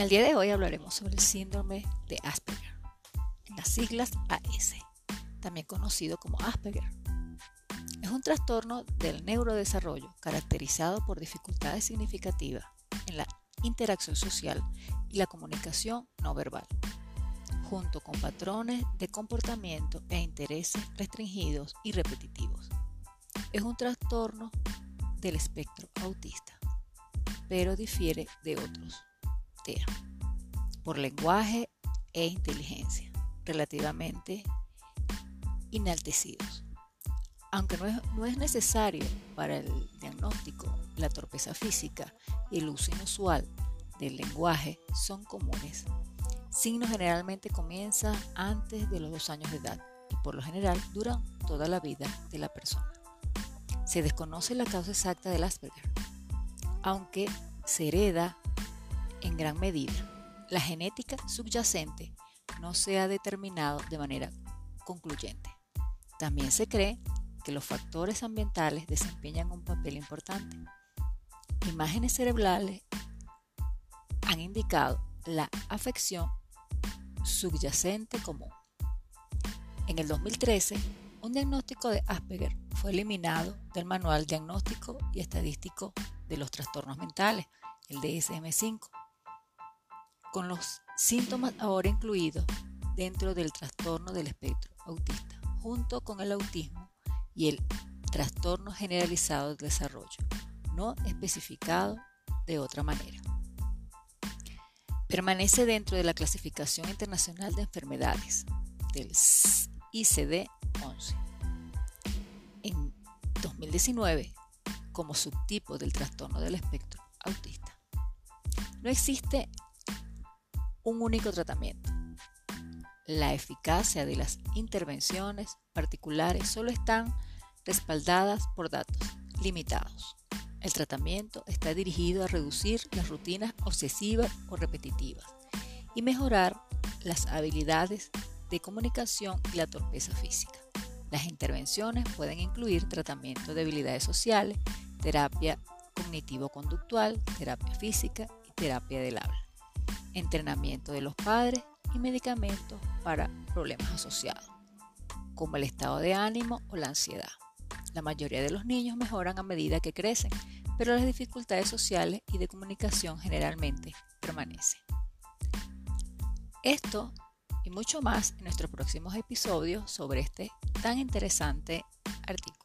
En el día de hoy hablaremos sobre el síndrome de Asperger, las siglas AS, también conocido como Asperger. Es un trastorno del neurodesarrollo caracterizado por dificultades significativas en la interacción social y la comunicación no verbal, junto con patrones de comportamiento e intereses restringidos y repetitivos. Es un trastorno del espectro autista, pero difiere de otros Por lenguaje e inteligencia, relativamente inaltecidos. Aunque no es, necesario para el diagnóstico, la torpeza física y el uso inusual del lenguaje son comunes. Signos generalmente comienza antes de los dos años de edad y por lo general duran toda la vida de la persona. Se desconoce la causa exacta del Asperger, aunque se hereda en gran medida. La genética subyacente no se ha determinado de manera concluyente. También se cree que los factores ambientales desempeñan un papel importante. Imágenes cerebrales han indicado la afección subyacente común. En el 2013, un diagnóstico de Asperger fue eliminado del Manual Diagnóstico y Estadístico de los Trastornos Mentales, el DSM-5, con los síntomas ahora incluidos dentro del trastorno del espectro autista, junto con el autismo y el trastorno generalizado del desarrollo, no especificado de otra manera. Permanece dentro de la clasificación internacional de enfermedades del ICD-11 en 2019 como subtipo del trastorno del espectro autista. No existe un único tratamiento. La eficacia de las intervenciones particulares solo están respaldadas por datos limitados. El tratamiento está dirigido a reducir las rutinas obsesivas o repetitivas y mejorar las habilidades de comunicación y la torpeza física. Las intervenciones pueden incluir tratamiento de habilidades sociales, terapia cognitivo-conductual, terapia física y terapia del habla, entrenamiento de los padres y medicamentos para problemas asociados, como el estado de ánimo o la ansiedad. La mayoría de los niños mejoran a medida que crecen, pero las dificultades sociales y de comunicación generalmente permanecen. Esto y mucho más en nuestros próximos episodios sobre este tan interesante artículo.